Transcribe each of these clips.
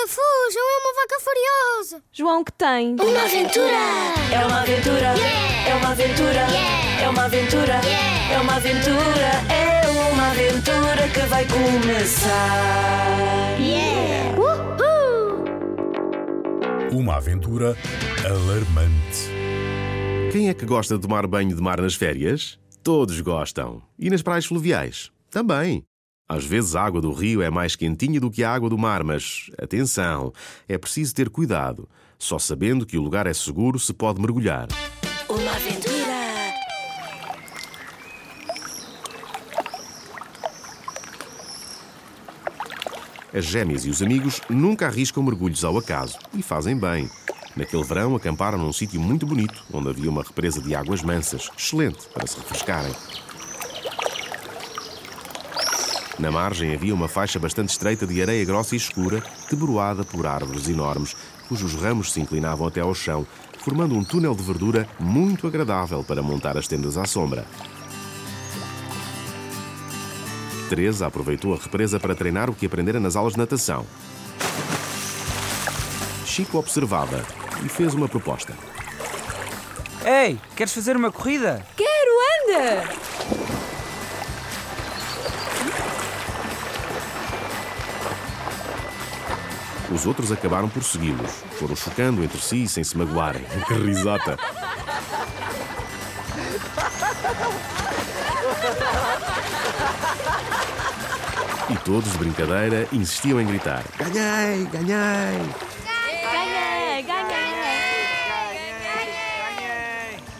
vaca, fujam, é uma vaca furiosa. João, que tem? Uma aventura! É uma aventura! É uma aventura! É uma aventura! É uma aventura! É uma aventura que vai começar! Uma aventura alarmante. Quem é que gosta de tomar banho de mar nas férias? Todos gostam. E nas praias fluviais? Também. Às vezes a água do rio é mais quentinha do que a água do mar, mas atenção, é preciso ter cuidado. Só sabendo que o lugar é seguro se pode mergulhar. Uma aventura! As gêmeas e os amigos nunca arriscam mergulhos ao acaso e fazem bem. Naquele verão acamparam num sítio muito bonito, onde havia uma represa de águas mansas, excelente para se refrescarem. Na margem havia uma faixa bastante estreita de areia grossa e escura, debruada por árvores enormes, cujos ramos se inclinavam até ao chão, formando um túnel de verdura muito agradável para montar as tendas à sombra. Teresa aproveitou a represa para treinar o que aprendera nas aulas de natação. Chico observava e fez uma proposta. Ei, queres fazer uma corrida? Quero, anda! Os outros acabaram por segui-los. Foram chocando entre si sem se magoarem. Que risota! E todos, de brincadeira, insistiam em gritar: Ganhei! Ganhei! Ganhei, ganhei!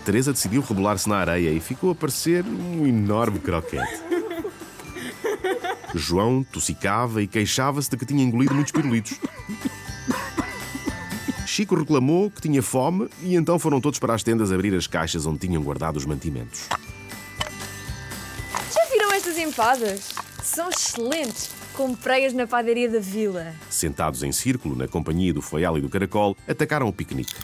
Teresa decidiu rebolar-se na areia e ficou a parecer um enorme croquete. João tossicava e queixava-se de que tinha engolido muitos pirulitos. Chico reclamou que tinha fome e então foram todos para as tendas abrir as caixas onde tinham guardado os mantimentos. Já viram estas empadas? São excelentes! Comprei-as na padaria da vila. Sentados em círculo, na companhia do foial e do caracol, atacaram o piquenique.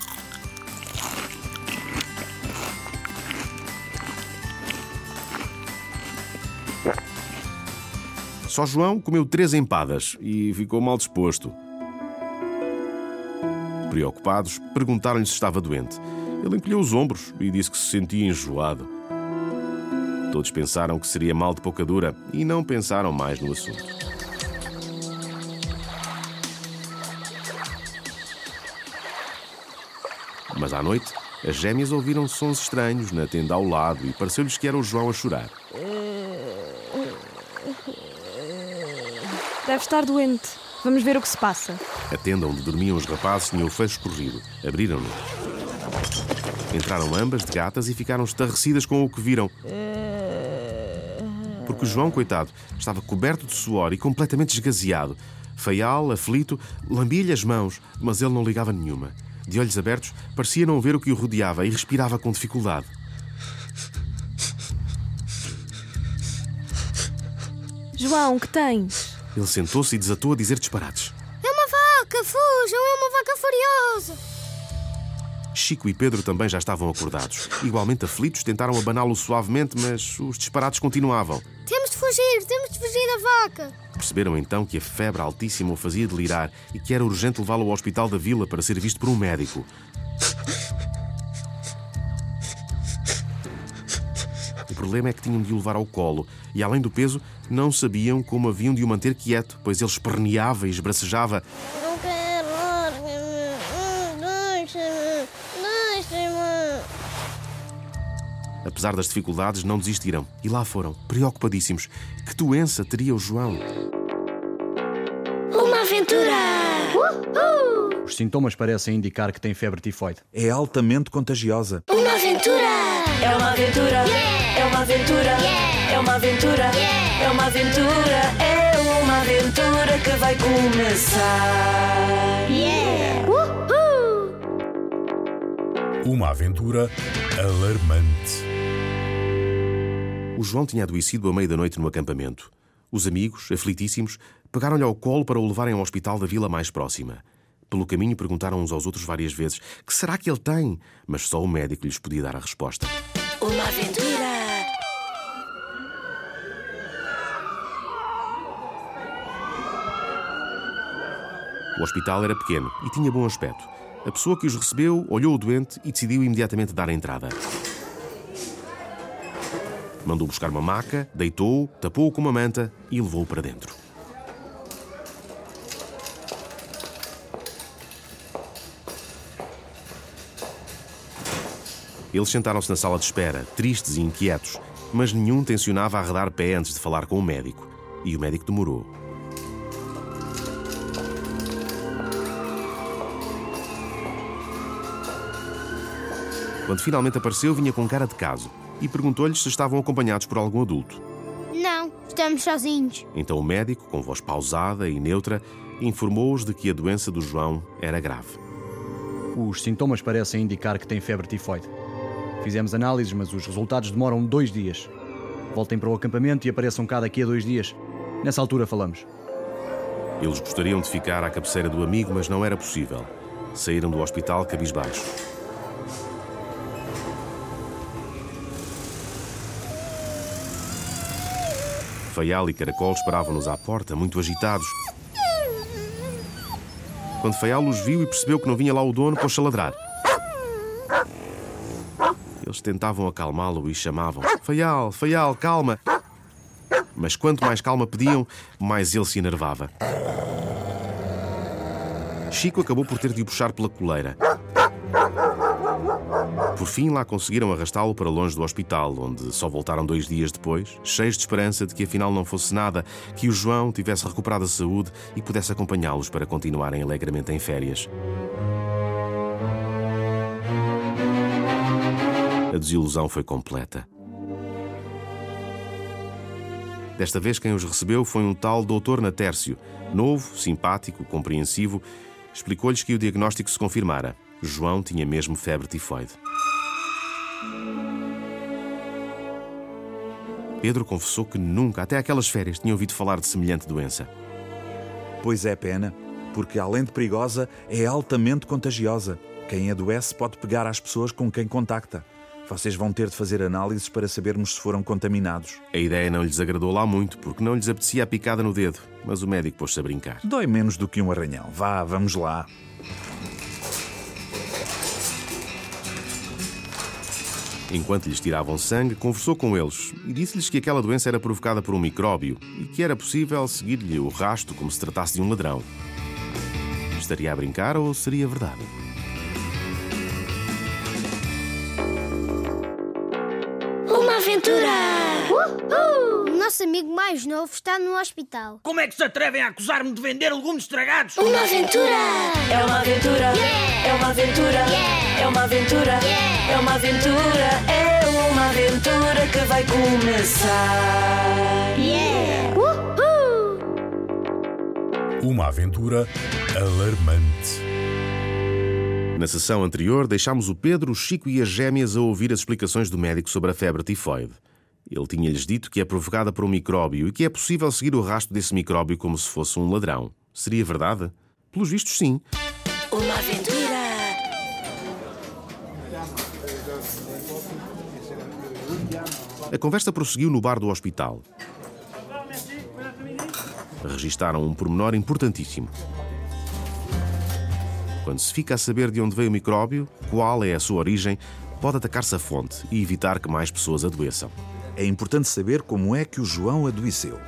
Só João comeu três empadas e ficou mal disposto. Preocupados, perguntaram-lhe se estava doente. Ele encolheu os ombros e disse que se sentia enjoado. Todos pensaram que seria mal de pouca dura e não pensaram mais no assunto. Mas à noite, as gêmeas ouviram sons estranhos na tenda ao lado e pareceu-lhes que era o João a chorar. Deve estar doente. Vamos ver o que se passa. A tenda onde dormiam os rapazes tinha o fecho escorrido. Abriram-no. Entraram ambas de gatas e ficaram estarrecidas com o que viram. Porque o João, coitado, estava coberto de suor e completamente esgazeado. Feial, aflito, lambia-lhe as mãos, mas ele não ligava nenhuma. De olhos abertos, parecia não ver o que o rodeava e respirava com dificuldade. João, que tens? Ele sentou-se e desatou a dizer disparates. É uma vaca, fujam, é uma vaca furiosa. Chico e Pedro também já estavam acordados. Igualmente aflitos, tentaram abaná-lo suavemente, mas os disparates continuavam. Temos de fugir, temos de fugir da vaca. Perceberam então que a febre altíssima o fazia delirar e que era urgente levá-lo ao hospital da vila para ser visto por um médico. Problema é que tinham de o levar ao colo e, além do peso, não sabiam como haviam de o manter quieto, pois ele esperneava e esbracejava. Não quero. Deixa-me, deixa-me. Apesar das dificuldades, não desistiram e lá foram, preocupadíssimos. Que doença teria o João? Uma aventura! Os sintomas parecem indicar que tem febre tifoide. É altamente contagiosa. Uma aventura! É uma aventura! É uma aventura! É uma aventura! É uma aventura! É uma aventura que vai começar! Uma aventura alarmante. O João tinha adoecido à meia da noite no acampamento. Os amigos, aflitíssimos, pegaram-lhe ao colo para o levarem ao hospital da vila mais próxima. Pelo caminho perguntaram uns aos outros várias vezes: que será que ele tem? Mas só o médico lhes podia dar a resposta. Uma aventura. O hospital era pequeno e tinha bom aspecto. A pessoa que os recebeu olhou o doente e decidiu imediatamente dar a entrada. Mandou buscar uma maca, deitou-o, tapou-o com uma manta e levou-o para dentro. Eles sentaram-se na sala de espera, tristes e inquietos, mas nenhum tencionava arredar pé antes de falar com o médico. E o médico demorou. Quando finalmente apareceu, vinha com cara de caso e perguntou-lhes se estavam acompanhados por algum adulto. Não, estamos sozinhos. Então o médico, com voz pausada e neutra, informou-os de que a doença do João era grave. Os sintomas parecem indicar que tem febre tifoide. Fizemos análises, mas os resultados demoram dois dias. Voltem para o acampamento e apareçam cá daqui a dois dias. Nessa altura falamos. Eles gostariam de ficar à cabeceira do amigo, mas não era possível. Saíram do hospital cabisbaixo. Faial e Caracol esperavam-nos à porta, muito agitados. Quando Faial os viu e percebeu que não vinha lá o dono, pôs-se a ladrar. Eles tentavam acalmá-lo e chamavam: Faial, Faial, calma! Mas quanto mais calma pediam, mais ele se enervava. Chico acabou por ter de o puxar pela coleira. Por fim, lá conseguiram arrastá-lo para longe do hospital, onde só voltaram dois dias depois, cheios de esperança de que afinal não fosse nada, que o João tivesse recuperado a saúde e pudesse acompanhá-los para continuarem alegremente em férias. A desilusão foi completa. Desta vez, quem os recebeu foi um tal doutor Natércio, novo, simpático, compreensivo. Explicou-lhes que o diagnóstico se confirmara. João tinha mesmo febre tifoide. Pedro confessou que nunca, até aquelas férias, tinha ouvido falar de semelhante doença. Pois é, pena, porque além de perigosa, é altamente contagiosa. Quem adoece pode pegar às pessoas com quem contacta. Vocês vão ter de fazer análises para sabermos se foram contaminados. A ideia não lhes agradou lá muito, porque não lhes apetecia a picada no dedo, mas o médico pôs-se a brincar. Dói menos do que um arranhão. Vá, vamos lá. Enquanto lhes tiravam sangue, conversou com eles e disse-lhes que aquela doença era provocada por um micróbio e que era possível seguir-lhe o rasto como se tratasse de um ladrão. Estaria a brincar ou seria verdade? Uma aventura. O nosso amigo mais novo está no hospital. Como é que se atrevem a acusar-me de vender legumes estragados? Uma aventura. É uma aventura. É uma aventura. É uma aventura. É uma aventura. É uma aventura que vai começar. Uhul! Uma aventura alarmante. Na sessão anterior, deixámos o Pedro, o Chico e as gêmeas a ouvir as explicações do médico sobre a febre tifoide. Ele tinha-lhes dito que é provocada por um micróbio e que é possível seguir o rastro desse micróbio como se fosse um ladrão. Seria verdade? Pelos vistos, sim. A conversa prosseguiu no bar do hospital. Registaram um pormenor importantíssimo. Quando se fica a saber de onde veio o micróbio, qual é a sua origem, pode atacar-se a fonte e evitar que mais pessoas adoeçam. É importante saber como é que o João adoeceu.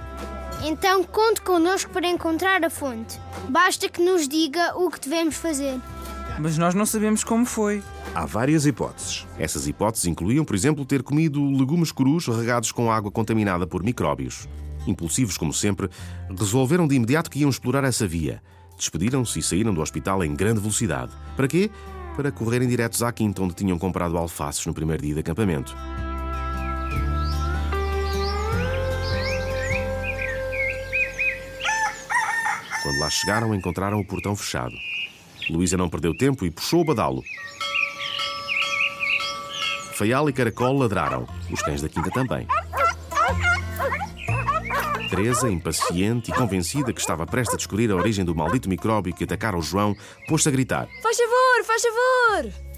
Então conte connosco para encontrar a fonte. Basta que nos diga o que devemos fazer. Mas nós não sabemos como foi. Há várias hipóteses. Essas hipóteses incluíam, por exemplo, ter comido legumes crus regados com água contaminada por micróbios. Impulsivos como sempre, resolveram de imediato que iam explorar essa via. Despediram-se e saíram do hospital em grande velocidade. Para quê? Para correrem diretos à quinta onde tinham comprado alfaces no primeiro dia de acampamento. Quando lá chegaram, encontraram o portão fechado. Luísa não perdeu tempo e puxou o badalo. Feial e Caracol ladraram. Os cães da quinta também. Teresa, impaciente e convencida que estava prestes a descobrir a origem do maldito micróbio que atacara o João, pôs-se a gritar. Faz favor, faz favor!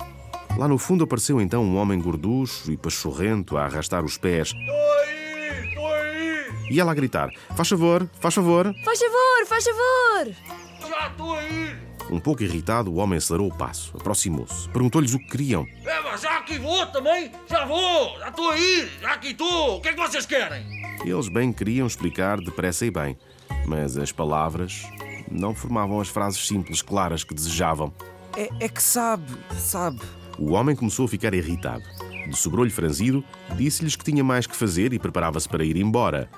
Lá no fundo apareceu então um homem gorducho e pachorrento a arrastar os pés. Estou aí, estou aí. E ela a gritar: Faz favor, faz favor. Faz favor, faz favor! Já estou aí. Um pouco irritado, o homem acelerou o passo, aproximou-se, perguntou-lhes o que queriam. É, mas já aqui vou também. Já vou, já estou aí, já aqui estou. O que é que vocês querem? Eles bem queriam explicar depressa e bem, mas as palavras não formavam as frases simples, claras que desejavam. É, é que sabe, sabe. O homem começou a ficar irritado. De sobrolho franzido, disse-lhes que tinha mais que fazer e preparava-se para ir embora.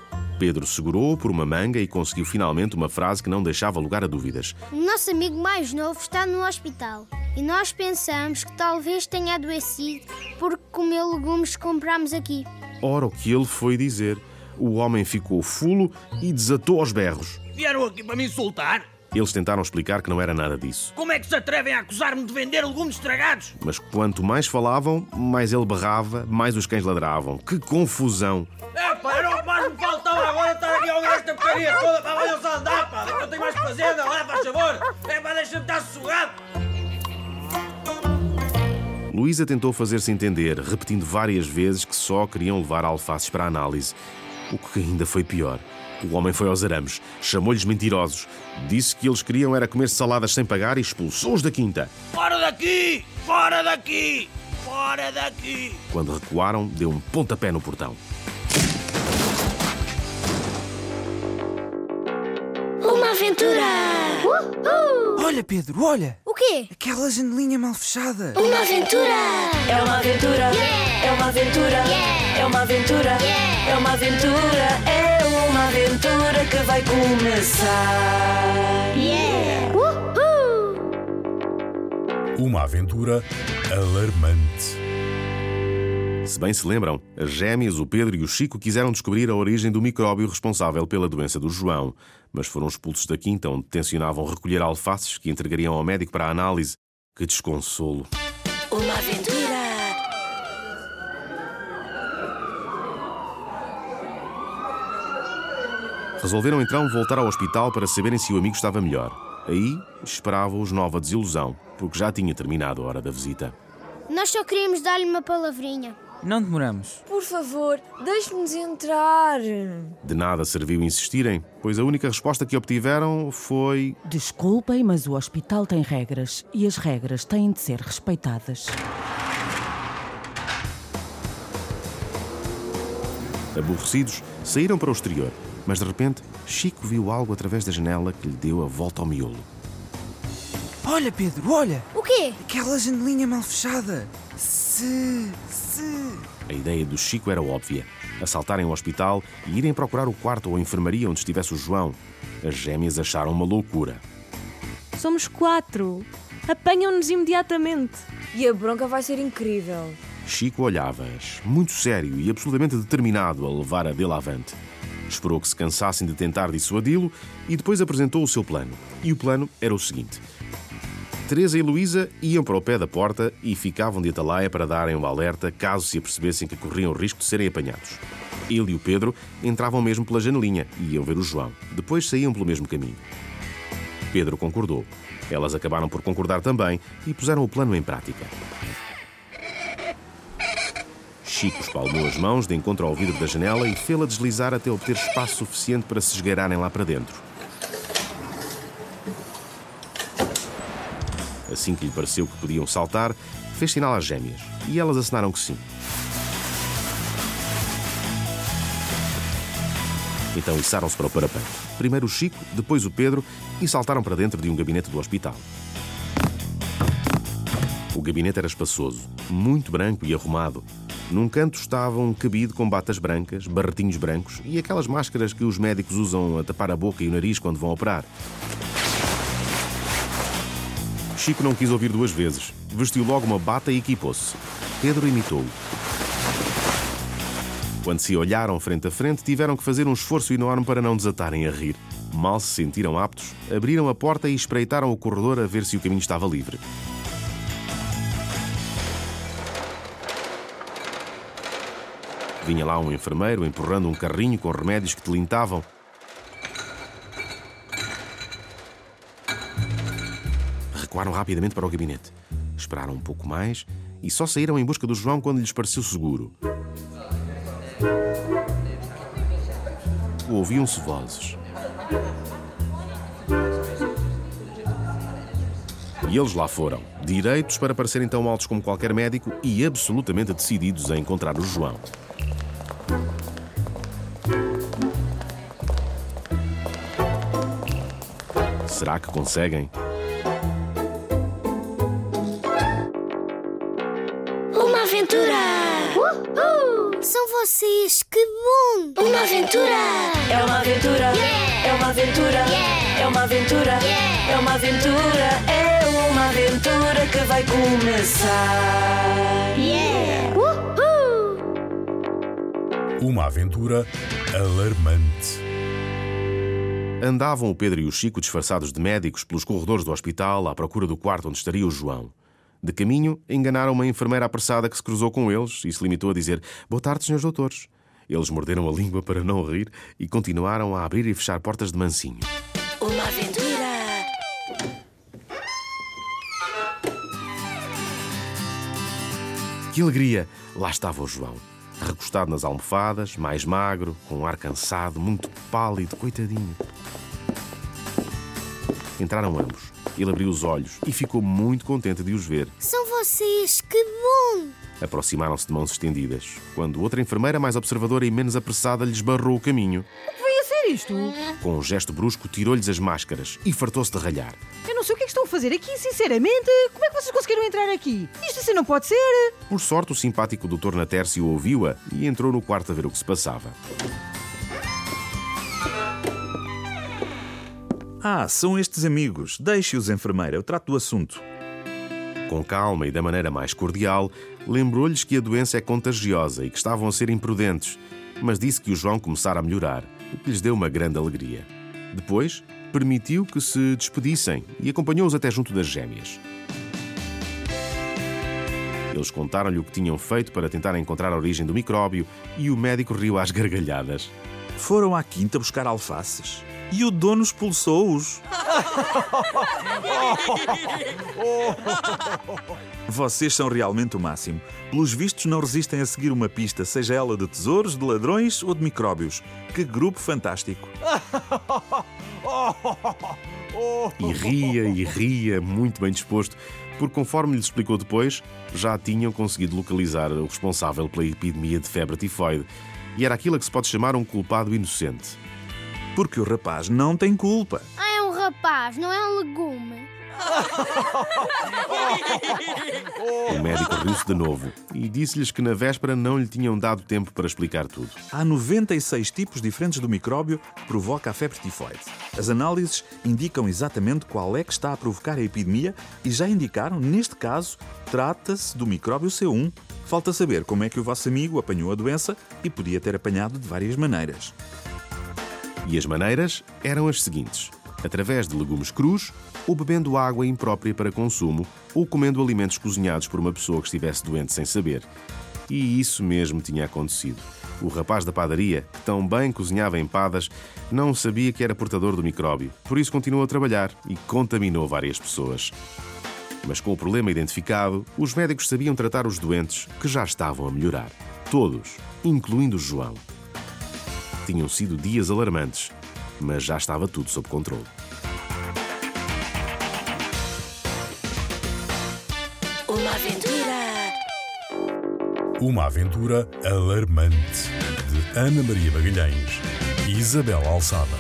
Pedro segurou-o por uma manga e conseguiu finalmente uma frase que não deixava lugar a dúvidas. O nosso amigo mais novo está no hospital e nós pensamos que talvez tenha adoecido porque comeu legumes que comprámos aqui. Ora, o que ele foi dizer? O homem ficou fulo e desatou aos berros. Vieram aqui para me insultar? Eles tentaram explicar que não era nada disso. Como é que se atrevem a acusar-me de vender legumes estragados? Mas quanto mais falavam, mais ele berrava, mais os cães ladravam. Que confusão! É, pá, era o que mais me faltava agora estar aqui a ouvir esta porcaria toda. Pá, olha-se a andar, pá. Eu tenho mais que fazer, não é? Faz favor. É, pá, deixa-me estar sossegado. Luísa tentou fazer-se entender, repetindo várias vezes que só queriam levar alfaces para a análise. O que ainda foi pior. O homem foi aos arames, chamou-lhes mentirosos, disse que eles queriam era comer saladas sem pagar e expulsou-os da quinta. Fora daqui! Fora daqui! Fora daqui! Quando recuaram, deu um pontapé no portão. Uma aventura! Olha, Pedro, olha! O quê? Aquela janelinha mal fechada. Uma aventura! É uma aventura! É uma aventura! É uma aventura! É uma aventura! É uma aventura que vai começar! Uma aventura alarmante. Se bem se lembram, as gêmeas, o Pedro e o Chico quiseram descobrir a origem do micróbio responsável pela doença do João, mas foram expulsos da quinta onde tencionavam recolher alfaces que entregariam ao médico para a análise. Que desconsolo! Uma aventura! Resolveram então voltar ao hospital para saberem se o amigo estava melhor. Aí esperava-os nova desilusão, porque já tinha terminado a hora da visita. Nós só queríamos dar-lhe uma palavrinha. Não demoramos. Por favor, deixe-nos entrar. De nada serviu insistirem, pois a única resposta que obtiveram foi: Desculpem, mas o hospital tem regras e as regras têm de ser respeitadas. Aborrecidos, saíram para o exterior, mas de repente Chico viu algo através da janela que lhe deu a volta ao miolo. Olha, Pedro, olha! O quê? Aquela janelinha mal fechada. Se. se. A ideia do Chico era óbvia: assaltarem o hospital e irem procurar o quarto ou a enfermaria onde estivesse o João. As gêmeas acharam uma loucura. Somos quatro. Apanham-nos imediatamente. E a bronca vai ser incrível. Chico olhava-as, muito sério e absolutamente determinado a levar a dele avante. Esperou que se cansassem de tentar dissuadi-lo e depois apresentou o seu plano. E o plano era o seguinte: Teresa e Luísa iam para o pé da porta e ficavam de atalaia para darem um alerta caso se apercebessem que corriam o risco de serem apanhados. Ele e o Pedro entravam mesmo pela janelinha e iam ver o João. Depois saíam pelo mesmo caminho. Pedro concordou. Elas acabaram por concordar também e puseram o plano em prática. Chico espalmou as mãos de encontro ao vidro da janela e fê-la deslizar até obter espaço suficiente para se esgueirarem lá para dentro. Assim que lhe pareceu que podiam saltar, fez sinal às gêmeas e elas assinaram que sim. Então içaram-se para o parapeito. Primeiro o Chico, depois o Pedro e saltaram para dentro de um gabinete do hospital. O gabinete era espaçoso, muito branco e arrumado. Num canto estava um cabide com batas brancas, barretinhos brancos e aquelas máscaras que os médicos usam a tapar a boca e o nariz quando vão operar. Chico não quis ouvir duas vezes. Vestiu logo uma bata e equipou-se. Pedro imitou-o. Quando se olharam frente a frente, tiveram que fazer um esforço enorme para não desatarem a rir. Mal se sentiram aptos, abriram a porta e espreitaram o corredor a ver se o caminho estava livre. Vinha lá um enfermeiro empurrando um carrinho com remédios que tilintavam. Recuaram rapidamente para o gabinete. Esperaram um pouco mais e só saíram em busca do João quando lhes pareceu seguro. Ouviam-se vozes. E eles lá foram, direitos para parecerem tão altos como qualquer médico e absolutamente decididos a encontrar o João. Será que conseguem? Vocês, que bom! Uma aventura! É uma aventura, é uma aventura, é uma aventura, é uma aventura, é uma aventura que vai começar. Yeah! Uhul! Uma aventura alarmante. Andavam o Pedro e o Chico disfarçados de médicos pelos corredores do hospital à procura do quarto onde estaria o João. De caminho, enganaram uma enfermeira apressada que se cruzou com eles e se limitou a dizer: Boa tarde, senhores doutores. Eles morderam a língua para não rir e continuaram a abrir e fechar portas de mansinho. Uma aventura. Que alegria! Lá estava o João, recostado nas almofadas, mais magro, com um ar cansado, muito pálido, coitadinho. Entraram ambos. Ele abriu os olhos e ficou muito contente de os ver. São vocês, que bom! Aproximaram-se de mãos estendidas, quando outra enfermeira, mais observadora e menos apressada, lhes barrou o caminho. Veio a ser isto? Com um gesto brusco, tirou-lhes as máscaras e fartou-se de ralhar. Eu não sei o que é que estão a fazer aqui, sinceramente. Como é que vocês conseguiram entrar aqui? Isto assim não pode ser. Por sorte, o simpático doutor Natércio ouviu-a e entrou no quarto a ver o que se passava. Ah, são estes amigos. Deixe-os, enfermeira, eu trato do assunto. Com calma e da maneira mais cordial, lembrou-lhes que a doença é contagiosa e que estavam a ser imprudentes, mas disse que o João começara a melhorar, o que lhes deu uma grande alegria. Depois, permitiu que se despedissem e acompanhou-os até junto das gêmeas. Eles contaram-lhe o que tinham feito para tentar encontrar a origem do micróbio e o médico riu às gargalhadas. Foram à quinta buscar alfaces e o dono expulsou-os. Vocês são realmente o máximo. Pelos vistos, não resistem a seguir uma pista, seja ela de tesouros, de ladrões ou de micróbios. Que grupo fantástico! E ria e ria, muito bem disposto, porque, conforme lhes explicou depois, já tinham conseguido localizar o responsável pela epidemia de febre tifoide. E era aquilo a que se pode chamar um culpado inocente. Porque o rapaz não tem culpa. Ah, é um rapaz, não é um legume. O médico riu-se de novo e disse-lhes que na véspera não lhe tinham dado tempo para explicar tudo. Há 96 tipos diferentes do micróbio que provoca a febre tifoide. As análises indicam exatamente qual é que está a provocar a epidemia e já indicaram, neste caso, trata-se do micróbio C1. Falta saber como é que o vosso amigo apanhou a doença e podia ter apanhado de várias maneiras. E as maneiras eram as seguintes: através de legumes crus, ou bebendo água imprópria para consumo, ou comendo alimentos cozinhados por uma pessoa que estivesse doente sem saber. E isso mesmo tinha acontecido. O rapaz da padaria, que tão bem cozinhava empadas, não sabia que era portador do micróbio, por isso continuou a trabalhar e contaminou várias pessoas. Mas com o problema identificado, os médicos sabiam tratar os doentes que já estavam a melhorar. Todos, incluindo João. Tinham sido dias alarmantes, mas já estava tudo sob controle. Uma aventura. Uma aventura alarmante de Ana Maria Magalhães e Isabel Alçada.